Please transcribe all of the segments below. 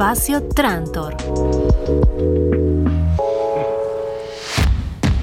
Espacio Trantor.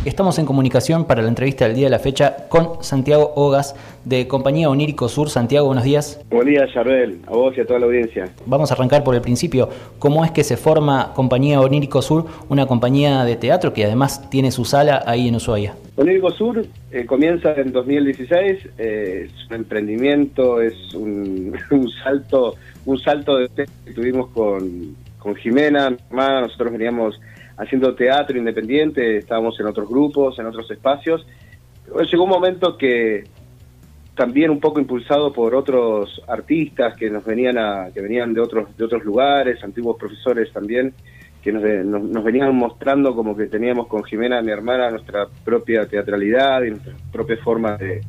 Estamos en comunicación para la entrevista del día de la fecha con Santiago Ogas de Compañía Onírico Sur. Santiago, buenos días. Buenos días, Charbel, a vos y a toda la audiencia. Vamos a arrancar por el principio. ¿Cómo es que se forma Compañía Onírico Sur, una compañía de teatro que además tiene su sala ahí en Ushuaia? Onírico Sur eh, comienza en 2016, eh, es un emprendimiento, es un, salto un salto de que tuvimos con, con Jimena, mi hermana, nosotros veníamos haciendo teatro independiente, estábamos en otros grupos, en otros espacios. Llegó un momento que también un poco impulsado por otros artistas que nos venían a, que venían de otros de otros lugares, antiguos profesores también que nos, nos, venían mostrando como que teníamos con Jimena, mi hermana, nuestra propia teatralidad y nuestra propia forma de,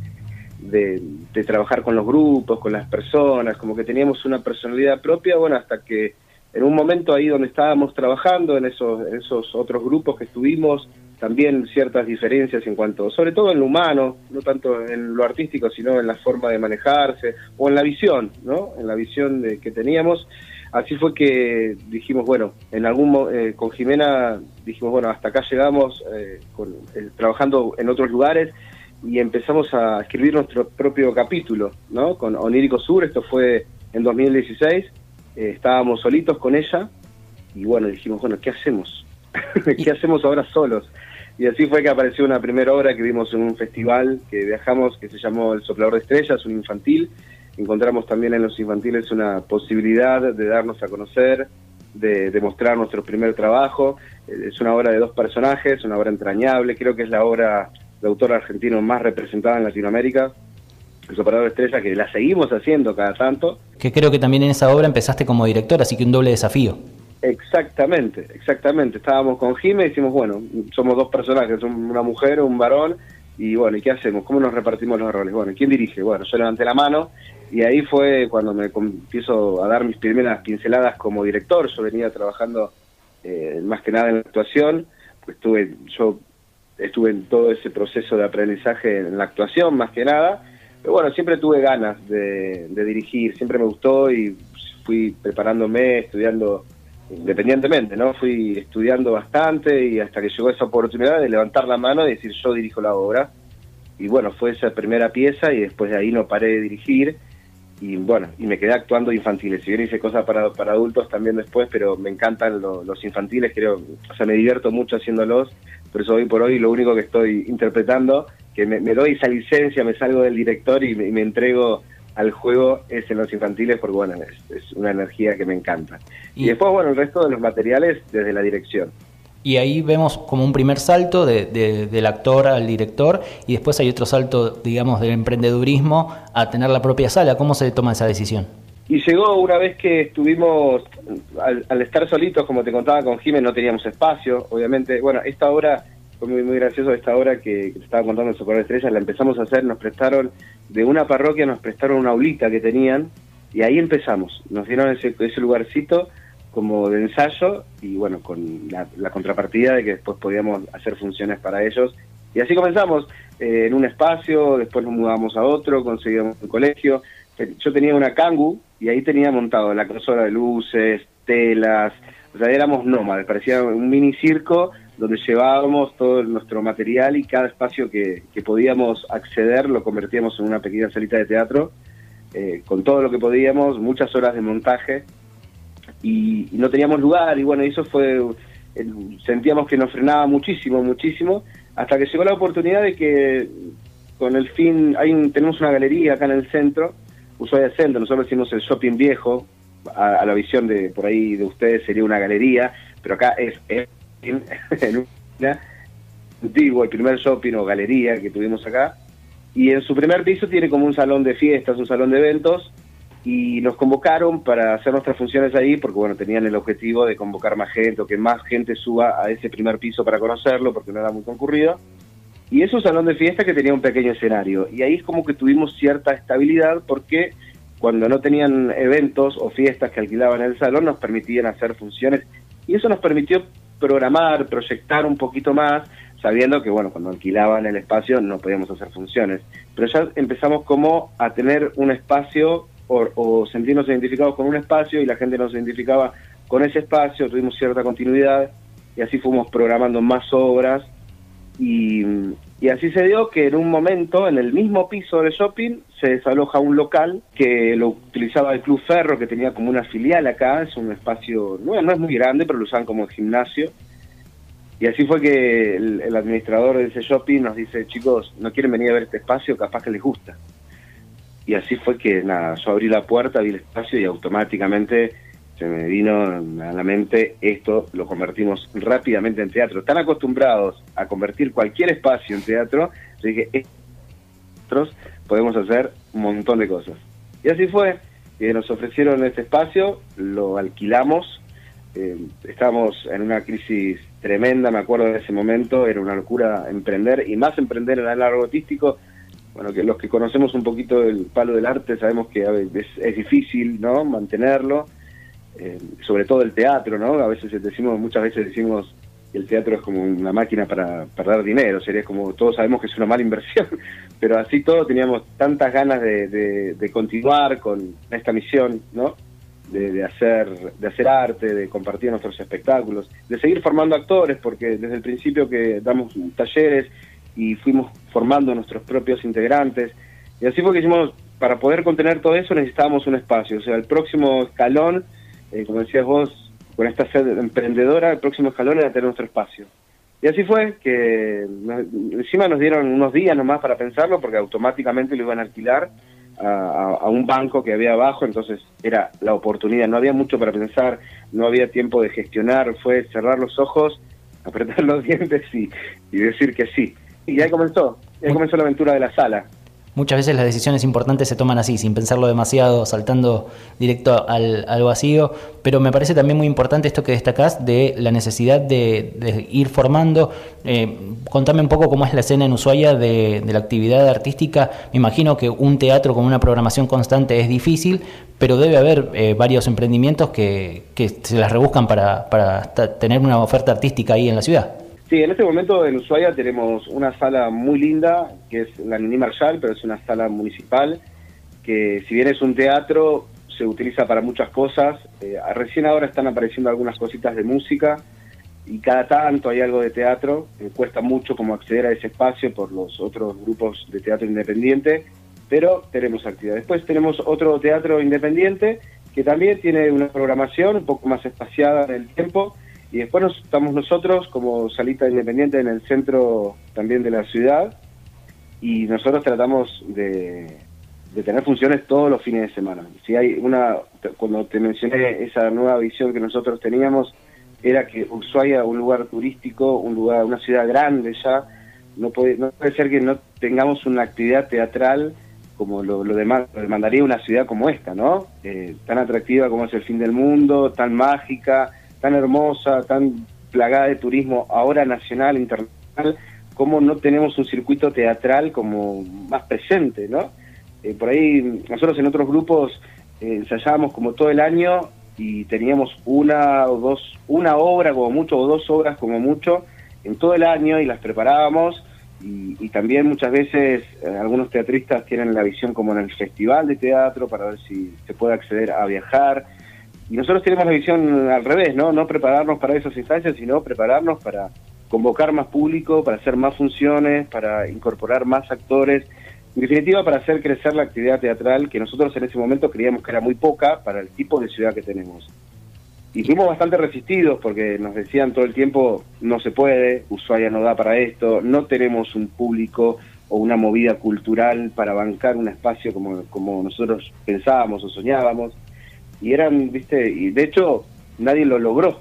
de, trabajar con los grupos, con las personas, como que teníamos una personalidad propia, bueno, hasta que en un momento ahí donde estábamos trabajando, en esos, esos otros grupos que estuvimos, también ciertas diferencias en cuanto, sobre todo en lo humano, no tanto en lo artístico, sino en la forma de manejarse o en la visión, ¿no? En la visión de, que teníamos. Así fue que dijimos, bueno, en algún eh, con Jimena dijimos, bueno, hasta acá llegamos eh, con, eh, trabajando en otros lugares y empezamos a escribir nuestro propio capítulo, ¿no? Con Onírico Sur, esto fue en 2016 eh, estábamos solitos con ella y bueno, dijimos, bueno, ¿qué hacemos? ¿Qué hacemos ahora solos? Y así fue que apareció una primera obra que vimos en un festival que viajamos, que se llamó El Soplador de Estrellas, un infantil. Encontramos también en los infantiles una posibilidad de darnos a conocer, de, de mostrar nuestro primer trabajo. Eh, es una obra de dos personajes, una obra entrañable, creo que es la obra de autor argentino más representada en Latinoamérica el operador estrella, que la seguimos haciendo cada tanto. Que creo que también en esa obra empezaste como director, así que un doble desafío. Exactamente, exactamente. Estábamos con Jimé y decimos, bueno, somos dos personajes, una mujer, un varón, y bueno, ¿y qué hacemos? ¿Cómo nos repartimos los roles? Bueno, ¿quién dirige? Bueno, yo levanté la mano y ahí fue cuando me empiezo a dar mis primeras pinceladas como director. Yo venía trabajando eh, más que nada en la actuación, pues estuve, yo estuve en todo ese proceso de aprendizaje en la actuación más que nada, pero bueno, siempre tuve ganas de, dirigir, siempre me gustó y fui preparándome, estudiando independientemente, ¿no? Fui estudiando bastante y hasta que llegó esa oportunidad de levantar la mano y decir yo dirijo la obra. Y bueno, fue esa primera pieza y después de ahí no paré de dirigir y bueno, y me quedé actuando infantiles. Si bien hice cosas para, para adultos también después, pero me encantan los infantiles, creo, o sea, me divierto mucho haciéndolos, por eso hoy por hoy lo único que estoy interpretando que me, doy esa licencia, me salgo del director y me, entrego al juego es en los infantiles porque bueno, es, una energía que me encanta. Y, después, bueno, el resto de los materiales desde la dirección. Y ahí vemos como un primer salto del actor al director y después hay otro salto, digamos, del emprendedurismo a tener la propia sala. ¿Cómo se toma esa decisión? Y llegó una vez que estuvimos, al, estar solitos, como te contaba con Jiménez, no teníamos espacio, obviamente. Bueno, esta obra fue muy, muy gracioso esta hora que, te estaba contando en Socorro Estrella, la empezamos a hacer, nos prestaron, de una parroquia nos prestaron una aulita que tenían, y ahí empezamos, nos dieron ese, ese lugarcito como de ensayo, y bueno, con la, contrapartida de que después podíamos hacer funciones para ellos, y así comenzamos, eh, en un espacio, después nos mudamos a otro, conseguimos un colegio, yo tenía una Kangu, y ahí tenía montado la consola de luces, telas, o sea, éramos nómades, parecía un mini circo, donde llevábamos todo nuestro material y cada espacio que, podíamos acceder lo convertíamos en una pequeña salita de teatro, eh, con todo lo que podíamos, muchas horas de montaje, y, no teníamos lugar, y bueno, eso fue, sentíamos que nos frenaba muchísimo, muchísimo, hasta que llegó la oportunidad de que con el fin, hay tenemos una galería acá en el centro, Ushuaia Centro, nosotros hicimos el shopping viejo, a, la visión de por ahí de ustedes sería una galería, pero acá es en una el primer shopping o galería que tuvimos acá. Y en su primer piso tiene como un salón de fiestas, un salón de eventos, y nos convocaron para hacer nuestras funciones ahí, porque bueno, tenían el objetivo de convocar más gente, o que más gente suba a ese primer piso para conocerlo, porque no era muy concurrido. Y es un salón de fiesta que tenía un pequeño escenario. Y ahí es como que tuvimos cierta estabilidad, porque cuando no tenían eventos o fiestas que alquilaban el salón, nos permitían hacer funciones. Y eso nos permitió programar, proyectar un poquito más, sabiendo que, bueno, cuando alquilaban el espacio no podíamos hacer funciones. Pero ya empezamos como a tener un espacio o, sentirnos identificados con un espacio y la gente nos identificaba con ese espacio, tuvimos cierta continuidad y así fuimos programando más obras y, así se dio que en un momento, en el mismo piso del shopping, se desaloja un local que lo utilizaba el Club Ferro, que tenía como una filial acá, es un espacio, no, es muy grande, pero lo usaban como gimnasio. Y así fue que el, administrador de ese shopping nos dice, chicos, ¿no quieren venir a ver este espacio? Capaz que les gusta. Y así fue que, nada, yo abrí la puerta, vi el espacio y automáticamente se me vino a la mente esto, lo convertimos rápidamente en teatro. Están acostumbrados a convertir cualquier espacio en teatro, así que nosotros podemos hacer un montón de cosas. Y así fue, nos ofrecieron este espacio, lo alquilamos, eh, estábamos en una crisis tremenda, me acuerdo de ese momento, era una locura emprender, y más emprender en el área artístico, bueno, que los que conocemos un poquito el palo del arte sabemos que es, es difícil, ¿no?, mantenerlo, eh, sobre todo el teatro, ¿no? A veces decimos, muchas veces decimos que el teatro es como una máquina para perder dinero, sería como, todos sabemos que es una mala inversión, pero así todo teníamos tantas ganas de, continuar con esta misión, ¿no? De, hacer de hacer arte, de compartir nuestros espectáculos, de seguir formando actores, porque desde el principio que damos talleres y fuimos formando nuestros propios integrantes, y así fue que para poder contener todo eso necesitábamos un espacio, o sea, el próximo escalón eh, como decías vos, con esta sed emprendedora, el próximo escalón era tener nuestro espacio. Y así fue que encima nos dieron unos días nomás para pensarlo porque automáticamente lo iban a alquilar a, un banco que había abajo, entonces era la oportunidad, no había mucho para pensar, no había tiempo de gestionar, fue cerrar los ojos, apretar los dientes y, y decir que sí. Y ahí comenzó, ahí comenzó la aventura de la sala. Muchas veces las decisiones importantes se toman así, sin pensarlo demasiado, saltando directo al, vacío, pero me parece también muy importante esto que destacás de la necesidad de, ir formando. Eh, contame un poco cómo es la escena en Ushuaia de, la actividad artística. Me imagino que un teatro con una programación constante es difícil, pero debe haber eh, varios emprendimientos que, se las rebuscan para, para tener una oferta artística ahí en la ciudad. Sí, en este momento en Ushuaia tenemos una sala muy linda, que es la Nini Marshall, pero es una sala municipal, que si bien es un teatro, se utiliza para muchas cosas. Eh, recién ahora están apareciendo algunas cositas de música y cada tanto hay algo de teatro. Eh, cuesta mucho como acceder a ese espacio por los otros grupos de teatro independiente, pero tenemos actividad. Después tenemos otro teatro independiente que también tiene una programación un poco más espaciada en el tiempo y después estamos nosotros como salita independiente en el centro también de la ciudad y nosotros tratamos de, tener funciones todos los fines de semana. Si hay una, cuando te mencioné esa nueva visión que nosotros teníamos, era que Ushuaia, un lugar turístico, un lugar, una ciudad grande ya, no puede, no puede ser que no tengamos una actividad teatral como lo, lo, demandaría una ciudad como esta, ¿no? Eh, tan atractiva como es el fin del mundo, tan mágica, tan hermosa, tan plagada de turismo, ahora nacional, internacional, cómo no tenemos un circuito teatral como más presente, ¿no? Eh, por ahí nosotros en otros grupos eh, ensayábamos como todo el año y teníamos una o dos, una obra como mucho o dos obras como mucho en todo el año y las preparábamos y, también muchas veces eh, algunos teatristas tienen la visión como en el festival de teatro para ver si se puede acceder a viajar y nosotros tenemos la visión al revés, ¿no? No prepararnos para esas instancias, sino prepararnos para convocar más público, para hacer más funciones, para incorporar más actores, en definitiva para hacer crecer la actividad teatral que nosotros en ese momento creíamos que era muy poca para el tipo de ciudad que tenemos. Y fuimos bastante resistidos porque nos decían todo el tiempo, no se puede, Ushuaia no da para esto, no tenemos un público o una movida cultural para bancar un espacio como, como nosotros pensábamos o soñábamos y eran, viste, y de hecho nadie lo logró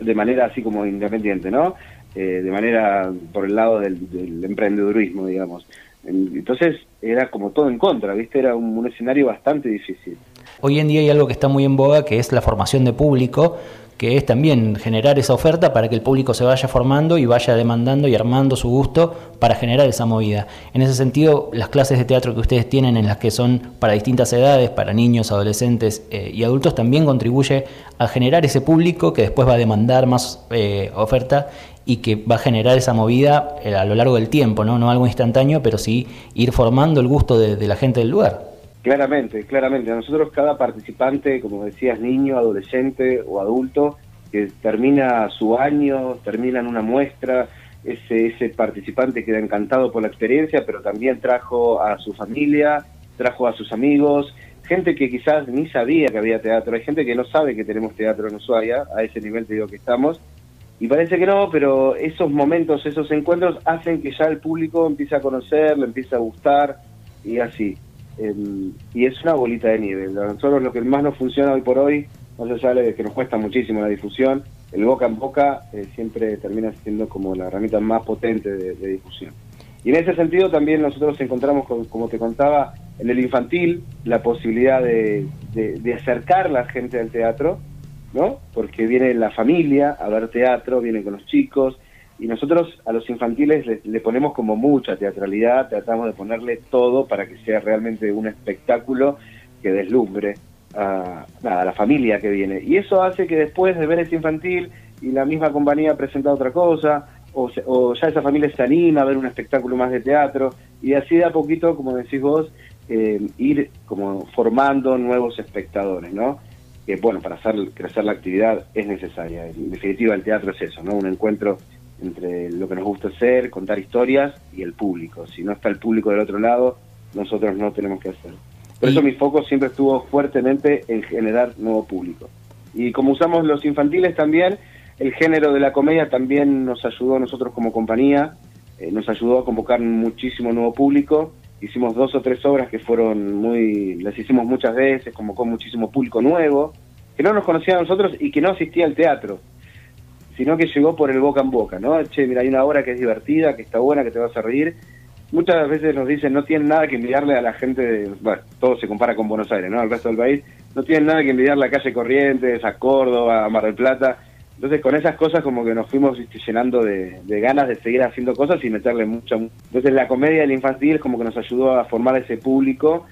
de manera así como independiente, ¿no? Eh, de manera por el lado del, del, emprendedurismo, digamos. Entonces era como todo en contra, ¿viste? Era un escenario bastante difícil. Hoy en día hay algo que está muy en boga, que es la formación de público, que es también generar esa oferta para que el público se vaya formando y vaya demandando y armando su gusto para generar esa movida. En ese sentido, las clases de teatro que ustedes tienen en las que son para distintas edades, para niños, adolescentes eh, y adultos, también contribuye a generar ese público que después va a demandar más eh, oferta y que va a generar esa movida eh, a lo largo del tiempo, ¿no? no algo instantáneo, pero sí ir formando el gusto de la gente del lugar. Claramente, claramente. A nosotros cada participante, como decías, niño, adolescente o adulto, que termina su año, termina en una muestra, ese, ese participante queda encantado por la experiencia, pero también trajo a su familia, trajo a sus amigos, gente que quizás ni sabía que había teatro, hay gente que no sabe que tenemos teatro en Ushuaia, a ese nivel te digo que estamos, y parece que no, pero esos momentos, esos encuentros hacen que ya el público empiece a conocer, le empiece a gustar, y así. Em, y es una bolita de nieve. Nosotros lo que más nos funciona hoy por hoy, no se sabe que nos cuesta muchísimo la difusión, el boca en boca eh, siempre termina siendo como la herramienta más potente de, difusión. Y en ese sentido también nosotros encontramos, como te contaba, en el infantil la posibilidad de, acercar la gente al teatro, ¿no? Porque viene la familia a ver teatro, vienen con los chicos, y nosotros a los infantiles le, ponemos como mucha teatralidad, tratamos de ponerle todo para que sea realmente un espectáculo que deslumbre a, la familia que viene. Y eso hace que después de ver ese infantil y la misma compañía presenta otra cosa, o, ya esa familia se anima a ver un espectáculo más de teatro, y así de a poquito, como decís vos, eh, ir como formando nuevos espectadores, ¿no? Que bueno, para hacer crecer la actividad es necesaria. En definitiva, el teatro es eso, ¿no? Un encuentro entre lo que nos gusta hacer, contar historias y el público. Si no está el público del otro lado, nosotros no tenemos que hacer. Por eso mi foco siempre estuvo fuertemente en generar nuevo público. Y como usamos los infantiles también, el género de la comedia también nos ayudó a nosotros como compañía, eh, nos ayudó a convocar muchísimo nuevo público. Hicimos dos o tres obras que fueron muy, las hicimos muchas veces, convocó muchísimo público nuevo, que no nos conocía a nosotros y que no asistía al teatro sino que llegó por el boca en boca, ¿no? Che, mira, hay una obra que es divertida, que está buena, que te vas a reír. Muchas veces nos dicen, no tienen nada que envidiarle a la gente, de, bueno, todo se compara con Buenos Aires, ¿no? Al resto del país, no tienen nada que envidiarle a Calle Corrientes, a Córdoba, a Mar del Plata. Entonces con esas cosas como que nos fuimos llenando de, ganas de seguir haciendo cosas y meterle mucho. Entonces la comedia del infantil como que nos ayudó a formar ese público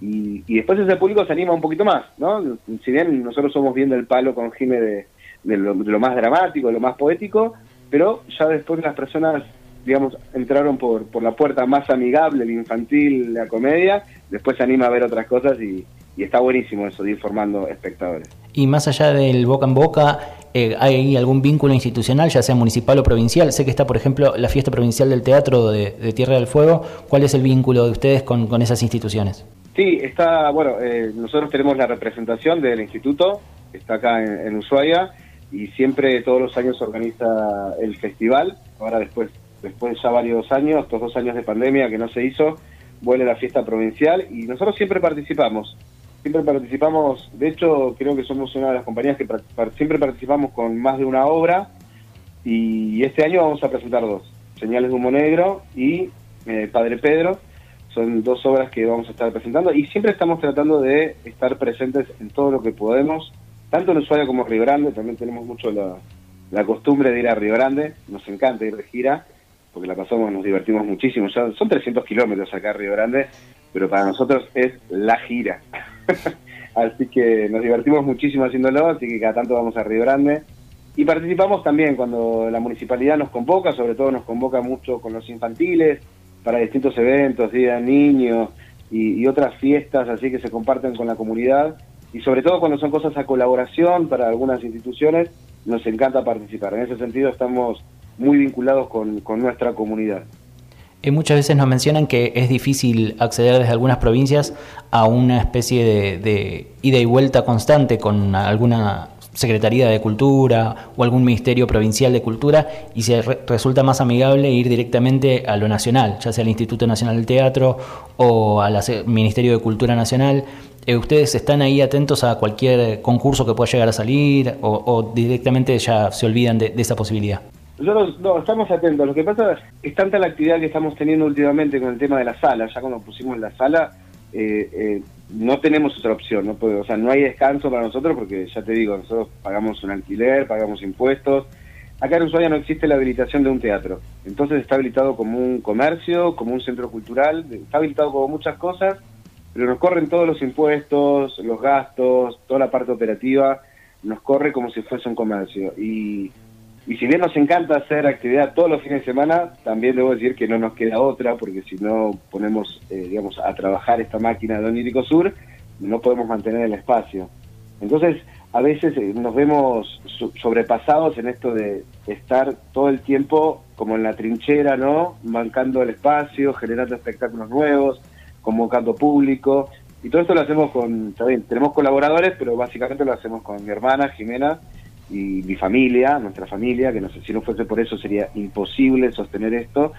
y, y después ese público se anima un poquito más, ¿no? Si bien nosotros somos viendo el palo con Jime de de lo, más dramático, de lo más poético, pero ya después las personas, digamos, entraron por, por la puerta más amigable, el infantil, la comedia, después se anima a ver otras cosas y, está buenísimo eso de ir formando espectadores. Y más allá del boca en boca, eh, ¿hay algún vínculo institucional, ya sea municipal o provincial? Sé que está, por ejemplo, la fiesta provincial del teatro de, Tierra del Fuego. ¿Cuál es el vínculo de ustedes con, con esas instituciones? Sí, está, bueno, eh, nosotros tenemos la representación del instituto, está acá en, en Ushuaia, y siempre todos los años se organiza el festival. Ahora después, después ya varios años, estos dos años de pandemia que no se hizo, vuelve la fiesta provincial y nosotros siempre participamos. Siempre participamos, de hecho creo que somos una de las compañías que siempre participamos con más de una obra y este año vamos a presentar dos, Señales de Humo Negro y eh, Padre Pedro. Son dos obras que vamos a estar presentando y siempre estamos tratando de estar presentes en todo lo que podemos tanto en Ushuaia como Río Grande, también tenemos mucho la, costumbre de ir a Río Grande, nos encanta ir de gira, porque la pasamos, nos divertimos muchísimo, son 300 kilómetros acá a Río Grande, pero para nosotros es la gira. así que nos divertimos muchísimo haciéndolo, así que cada tanto vamos a Río Grande. Y participamos también cuando la municipalidad nos convoca, sobre todo nos convoca mucho con los infantiles, para distintos eventos, Día Niños y otras fiestas así que se comparten con la comunidad y sobre todo cuando son cosas a colaboración para algunas instituciones, nos encanta participar. En ese sentido estamos muy vinculados con, nuestra comunidad. Eh, muchas veces nos mencionan que es difícil acceder desde algunas provincias a una especie de, ida y vuelta constante con alguna Secretaría de Cultura o algún Ministerio Provincial de Cultura y se resulta más amigable ir directamente a lo nacional, ya sea al Instituto Nacional del Teatro o al Ministerio de Cultura Nacional. Eh, ¿Ustedes están ahí atentos a cualquier concurso que pueda llegar a salir o, directamente ya se olvidan de, esa posibilidad? Nosotros no, estamos atentos. Lo que pasa es tanta la actividad que estamos teniendo últimamente con el tema de la sala. Ya cuando pusimos la sala, eh, eh, no tenemos otra opción. No o sea, no hay descanso para nosotros porque, ya te digo, nosotros pagamos un alquiler, pagamos impuestos. Acá en Ushuaia no existe la habilitación de un teatro. Entonces está habilitado como un comercio, como un centro cultural, está habilitado como muchas cosas pero nos corren todos los impuestos, los gastos, toda la parte operativa, nos corre como si fuese un comercio. Y Y si bien nos encanta hacer actividad todos los fines de semana, también debo decir que no nos queda otra, porque si no ponemos, eh, digamos, a trabajar esta máquina de Onírico Sur, no podemos mantener el espacio. Entonces, a veces eh, nos vemos sobrepasados en esto de estar todo el tiempo como en la trinchera, ¿no? Mancando el espacio, generando espectáculos nuevos, convocando público. Y todo esto lo hacemos con, también tenemos colaboradores, pero básicamente lo hacemos con mi hermana Jimena y mi familia, nuestra familia, que no sé si no fuese por eso sería imposible sostener esto.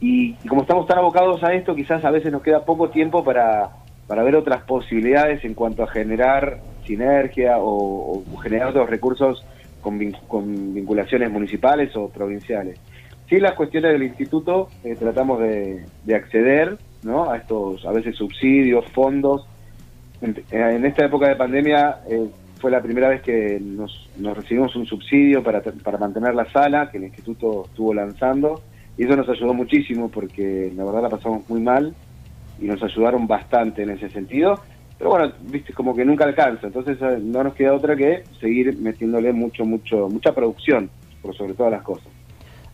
Y, como estamos tan abocados a esto, quizás a veces nos queda poco tiempo para, para ver otras posibilidades en cuanto a generar sinergia o, generar otros recursos con, vinculaciones municipales o provinciales. Sí, las cuestiones del instituto eh, tratamos de, acceder ¿no? a estos, a veces subsidios, fondos. En, esta época de pandemia eh, fue la primera vez que nos, recibimos un subsidio para, para mantener la sala que el instituto estuvo lanzando y eso nos ayudó muchísimo porque la verdad la pasamos muy mal y nos ayudaron bastante en ese sentido. Pero bueno, viste, como que nunca alcanza, entonces eh, no nos queda otra que seguir metiéndole mucho, mucho, mucha producción, por sobre todas las cosas.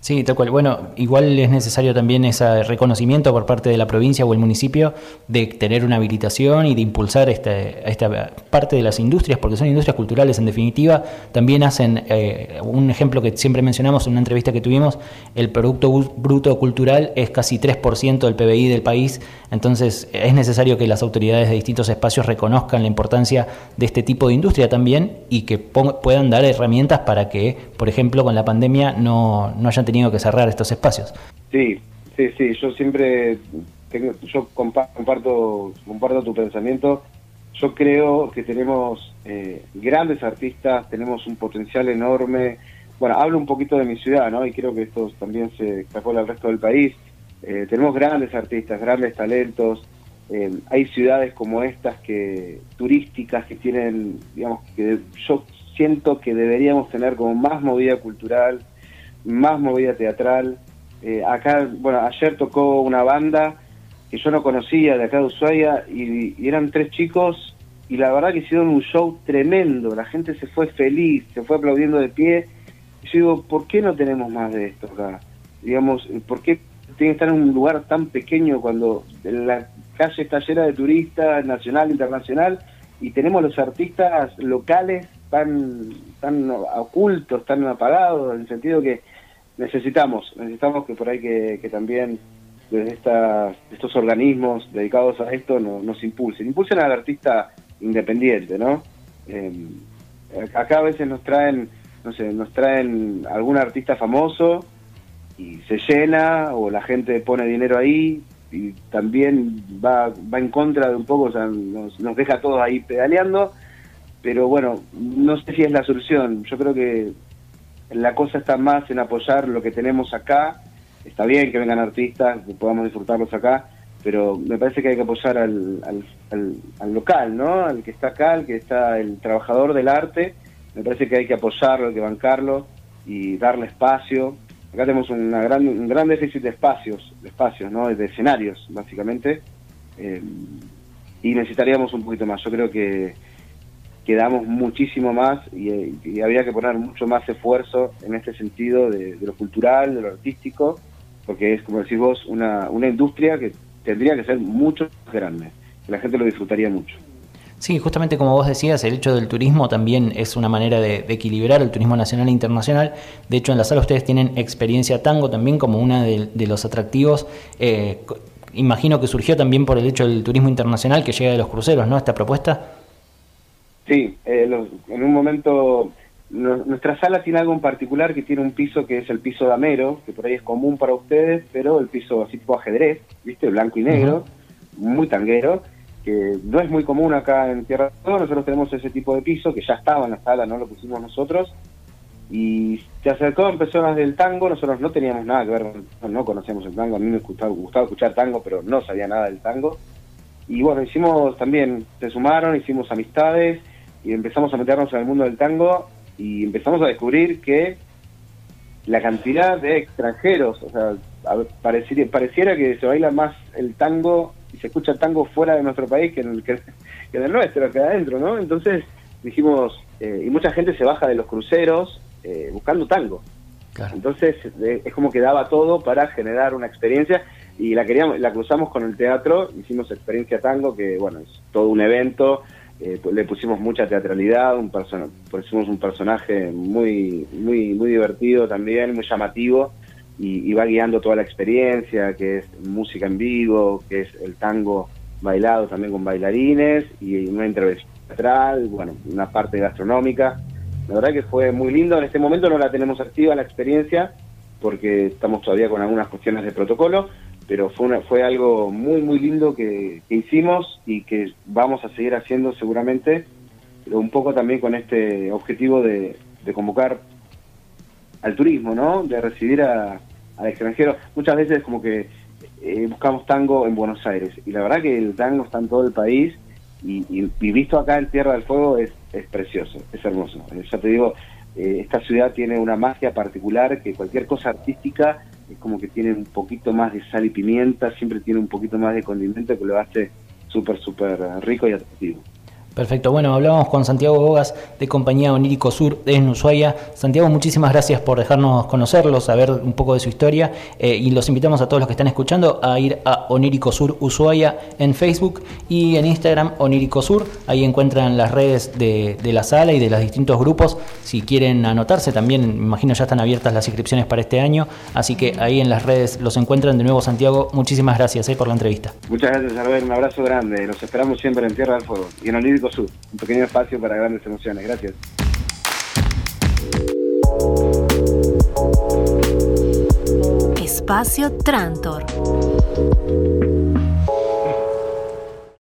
Sí, tal cual. Bueno, igual es necesario también ese reconocimiento por parte de la provincia o el municipio de tener una habilitación y de impulsar este, esta parte de las industrias, porque son industrias culturales en definitiva. También hacen, eh, un ejemplo que siempre mencionamos en una entrevista que tuvimos, el Producto Bruto Cultural es casi 3% del PBI del país, entonces es necesario que las autoridades de distintos espacios reconozcan la importancia de este tipo de industria también y que puedan dar herramientas para que, por ejemplo, con la pandemia no, no hayan que cerrar estos espacios. Sí, sí, sí, yo siempre tengo, yo comparto, comparto tu pensamiento. Yo creo que tenemos eh, grandes artistas, tenemos un potencial enorme. Bueno, hablo un poquito de mi ciudad, ¿no? Y creo que esto también se extrapola al resto del país. Eh, tenemos grandes artistas, grandes talentos. Eh, hay ciudades como estas que turísticas que tienen, digamos, que yo siento que deberíamos tener como más movida cultural, más movida teatral. Eh, acá, bueno, ayer tocó una banda que yo no conocía de acá de Ushuaia y, eran tres chicos y la verdad que hicieron un show tremendo, la gente se fue feliz, se fue aplaudiendo de pie. Y yo digo, ¿por qué no tenemos más de esto acá? Digamos, ¿por qué tiene que estar en un lugar tan pequeño cuando la calle está llena de turistas, nacional, internacional, y tenemos los artistas locales tan, tan ocultos, tan apagados, en el sentido que necesitamos, necesitamos que por ahí que, también desde estos organismos dedicados a esto nos impulsen, impulsen al artista independiente, ¿no? Eh, acá a veces nos traen, no sé, nos traen algún artista famoso y se llena o la gente pone dinero ahí y también va, va en contra de un poco, o sea, nos deja todos ahí pedaleando, pero bueno, no sé si es la solución, yo creo que la cosa está más en apoyar lo que tenemos acá. Está bien que vengan artistas, que podamos disfrutarlos acá, pero me parece que hay que apoyar al, al, local, ¿no? Al que está acá, al que está el trabajador del arte. Me parece que hay que apoyarlo, hay que bancarlo y darle espacio. Acá tenemos gran, un gran déficit de espacios, de espacios, ¿no? De escenarios, básicamente. Eh, y necesitaríamos un poquito más. Yo creo que quedamos muchísimo más y, había que poner mucho más esfuerzo en este sentido de, lo cultural, de lo artístico, porque es, como decís vos, una, una industria que tendría que ser mucho más grande, que la gente lo disfrutaría mucho. Sí, justamente como vos decías, el hecho del turismo también es una manera de, equilibrar el turismo nacional e internacional. De hecho, en la sala ustedes tienen experiencia tango también como uno de, los atractivos. Eh, imagino que surgió también por el hecho del turismo internacional que llega de los cruceros, ¿no? Esta propuesta. Sí, eh, en un momento nuestra sala tiene algo en particular que tiene un piso que es el piso de Amero, que por ahí es común para ustedes, pero el piso así tipo ajedrez, ¿viste? Blanco y negro, muy tanguero, que no es muy común acá en Tierra del Nosotros tenemos ese tipo de piso que ya estaba en la sala, no lo pusimos nosotros. Y se acercó personas del tango, nosotros no teníamos nada que ver, no, conocíamos el tango, a mí me gustaba, gustaba escuchar tango, pero no sabía nada del tango. Y bueno, hicimos también, se sumaron, hicimos amistades y empezamos a meternos en el mundo del tango y empezamos a descubrir que la cantidad de extranjeros, o sea, pareciera, pareciera que se baila más el tango y se escucha el tango fuera de nuestro país que en el, que, en el nuestro, acá adentro, ¿no? Entonces dijimos, eh, y mucha gente se baja de los cruceros eh, buscando tango. Entonces es como que daba todo para generar una experiencia y la queríamos, la cruzamos con el teatro, hicimos experiencia tango, que bueno, es todo un evento, eh, le pusimos mucha teatralidad, un pusimos un personaje muy, muy, muy divertido también, muy llamativo, y, va guiando toda la experiencia, que es música en vivo, que es el tango bailado también con bailarines, y una intervención teatral, bueno, una parte gastronómica. La verdad que fue muy lindo, en este momento no la tenemos activa la experiencia, porque estamos todavía con algunas cuestiones de protocolo, pero fue, fue algo muy, muy lindo que, hicimos y que vamos a seguir haciendo seguramente, pero un poco también con este objetivo de, convocar al turismo, ¿no? De recibir a, al extranjero. Muchas veces como que eh, buscamos tango en Buenos Aires y la verdad que el tango está en todo el país y, visto acá en Tierra del Fuego es, es precioso, es hermoso. Ya te digo, eh, esta ciudad tiene una magia particular que cualquier cosa artística es como que tiene un poquito más de sal y pimienta, siempre tiene un poquito más de condimento que lo hace súper, súper rico y atractivo. Perfecto, bueno, hablábamos con Santiago Bogas de Compañía Onírico Sur en Ushuaia. Santiago, muchísimas gracias por dejarnos conocerlo, saber un poco de su historia eh, y los invitamos a todos los que están escuchando a ir a Onírico Sur Ushuaia en Facebook y en Instagram Onírico Sur. Ahí encuentran las redes de, la sala y de los distintos grupos. Si quieren anotarse, también me imagino ya están abiertas las inscripciones para este año, así que ahí en las redes los encuentran. De nuevo, Santiago, muchísimas gracias eh, por la entrevista. Muchas gracias, Albert, un abrazo grande. Los esperamos siempre en Tierra del Fuego y en Onírico un pequeño espacio para grandes emociones. Gracias. Espacio Trantor.